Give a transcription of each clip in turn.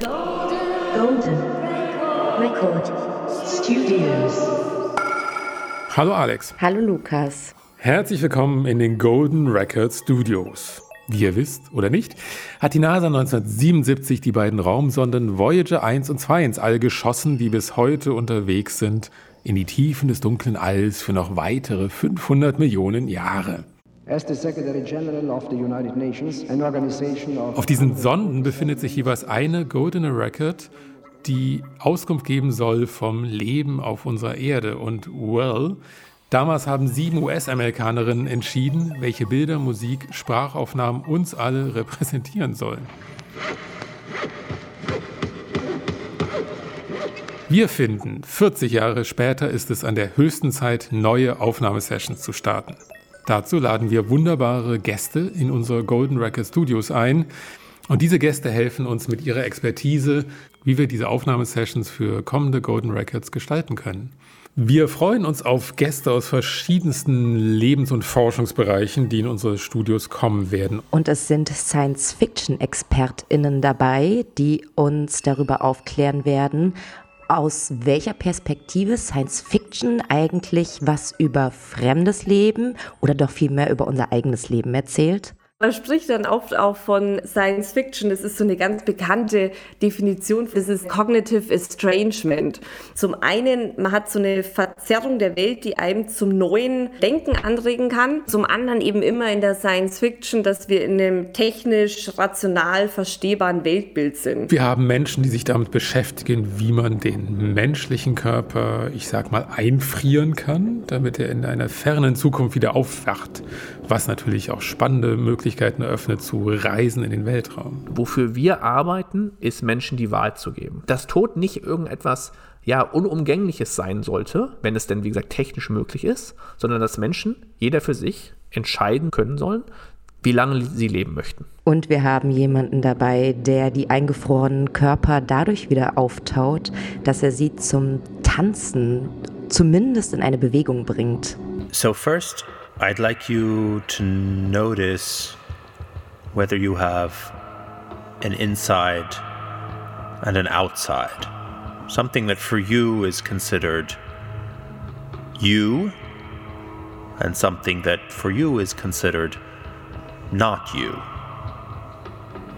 Golden Record Studios. Hallo Alex. Hallo Lukas. Herzlich willkommen in den Golden Record Studios. Wie ihr wisst oder nicht, hat die NASA 1977 die beiden Raumsonden Voyager 1 und 2 ins All geschossen, die bis heute unterwegs sind in die Tiefen des dunklen Alls für noch weitere 500 Millionen Jahre. Auf diesen Sonden befindet sich jeweils eine Golden Record, die Auskunft geben soll vom Leben auf unserer Erde. Und well, damals haben sieben US-Amerikanerinnen entschieden, welche Bilder, Musik, Sprachaufnahmen uns alle repräsentieren sollen. Wir finden, 40 Jahre später ist es an der höchsten Zeit, neue Aufnahmesessions zu starten. Dazu laden wir wunderbare Gäste in unsere Golden Record Studios ein. Und diese Gäste helfen uns mit ihrer Expertise, wie wir diese Aufnahmesessions für kommende Golden Records gestalten können. Wir freuen uns auf Gäste aus verschiedensten Lebens- und Forschungsbereichen, die in unsere Studios kommen werden. Und es sind Science-Fiction-ExpertInnen dabei, die uns darüber aufklären werden, aus welcher Perspektive Science Fiction eigentlich was über fremdes Leben oder doch vielmehr über unser eigenes Leben erzählt? Man spricht dann oft auch von Science Fiction. Das ist so eine ganz bekannte Definition. Das ist Cognitive Estrangement. Zum einen, man hat so eine Verzerrung der Welt, die einem zum neuen Denken anregen kann. Zum anderen eben immer in der Science Fiction, dass wir in einem technisch, rational verstehbaren Weltbild sind. Wir haben Menschen, die sich damit beschäftigen, wie man den menschlichen Körper, ich sag mal, einfrieren kann, damit er in einer fernen Zukunft wieder aufwacht. Was natürlich auch spannende Möglichkeiten Möglichkeiten eröffnet zu Reisen in den Weltraum. Wofür wir arbeiten, ist Menschen die Wahl zu geben. Dass Tod nicht irgendetwas ja, Unumgängliches sein sollte, wenn es denn, wie gesagt, technisch möglich ist, sondern dass Menschen, jeder für sich, entscheiden können sollen, wie lange sie leben möchten. Und wir haben jemanden dabei, der die eingefrorenen Körper dadurch wieder auftaut, dass er sie zum Tanzen zumindest in eine Bewegung bringt. So first, I'd like you to notice whether you have an inside and an outside. Something that for you is considered you, and something that for you is considered not you.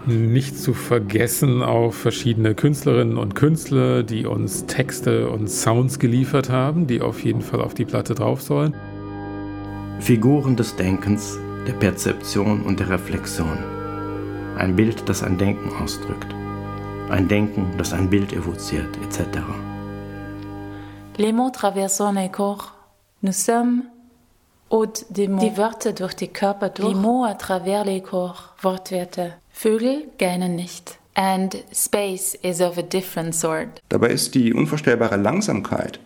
Nicht zu vergessen auch verschiedene Künstlerinnen und Künstler, die uns Texte und Sounds geliefert haben, die auf jeden Fall auf die Platte drauf sollen. Figuren des Denkens, der Perzeption und der Reflexion. Ein Bild, das ein Denken ausdrückt. Ein Denken, das ein Bild evoziert, etc. Les mots traversant les corps. Nous sommes Haute des mots. Die Wörter durch die Körper durch. Les mots à travers les corps. Wortwörter. Vögel gähnen nicht. And space is of a different sort. Dabei ist die unvorstellbare Langsamkeit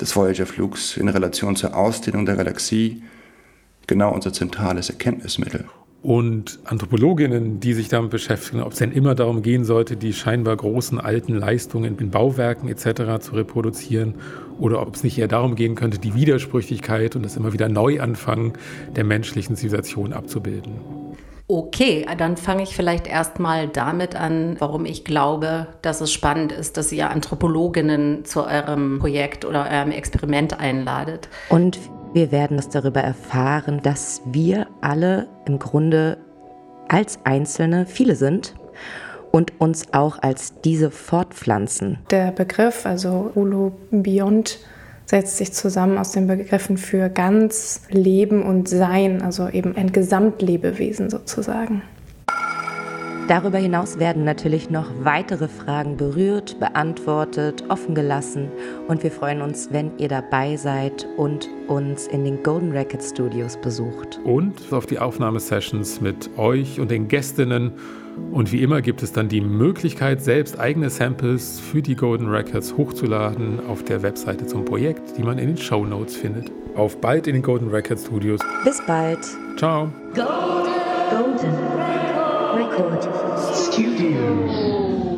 des Voyager-Flugs in Relation zur Ausdehnung der Galaxie genau unser zentrales Erkenntnismittel. Und Anthropologinnen, die sich damit beschäftigen, ob es denn immer darum gehen sollte, die scheinbar großen alten Leistungen in Bauwerken etc. zu reproduzieren, oder ob es nicht eher darum gehen könnte, die Widersprüchlichkeit und das immer wieder Neuanfangen der menschlichen Zivilisation abzubilden. Okay, dann fange ich vielleicht erstmal damit an, warum ich glaube, dass es spannend ist, dass ihr Anthropologinnen zu eurem Projekt oder eurem Experiment einladet. Und wir werden es darüber erfahren, dass wir alle im Grunde als Einzelne viele sind und uns auch als diese fortpflanzen. Der Begriff, also Holobiont, setzt sich zusammen aus den Begriffen für ganz Leben und Sein, also eben ein Gesamtlebewesen sozusagen. Darüber hinaus werden natürlich noch weitere Fragen berührt, beantwortet, offen gelassen und wir freuen uns, wenn ihr dabei seid und uns in den Golden Record Studios besucht. Und auf die Aufnahmesessions mit euch und den Gästinnen. Und wie immer gibt es dann die Möglichkeit, selbst eigene Samples für die Golden Records hochzuladen auf der Webseite zum Projekt, die man in den Show Notes findet. Auf bald in den Golden Record Studios. Bis bald. Ciao. Golden, Golden Record Studios.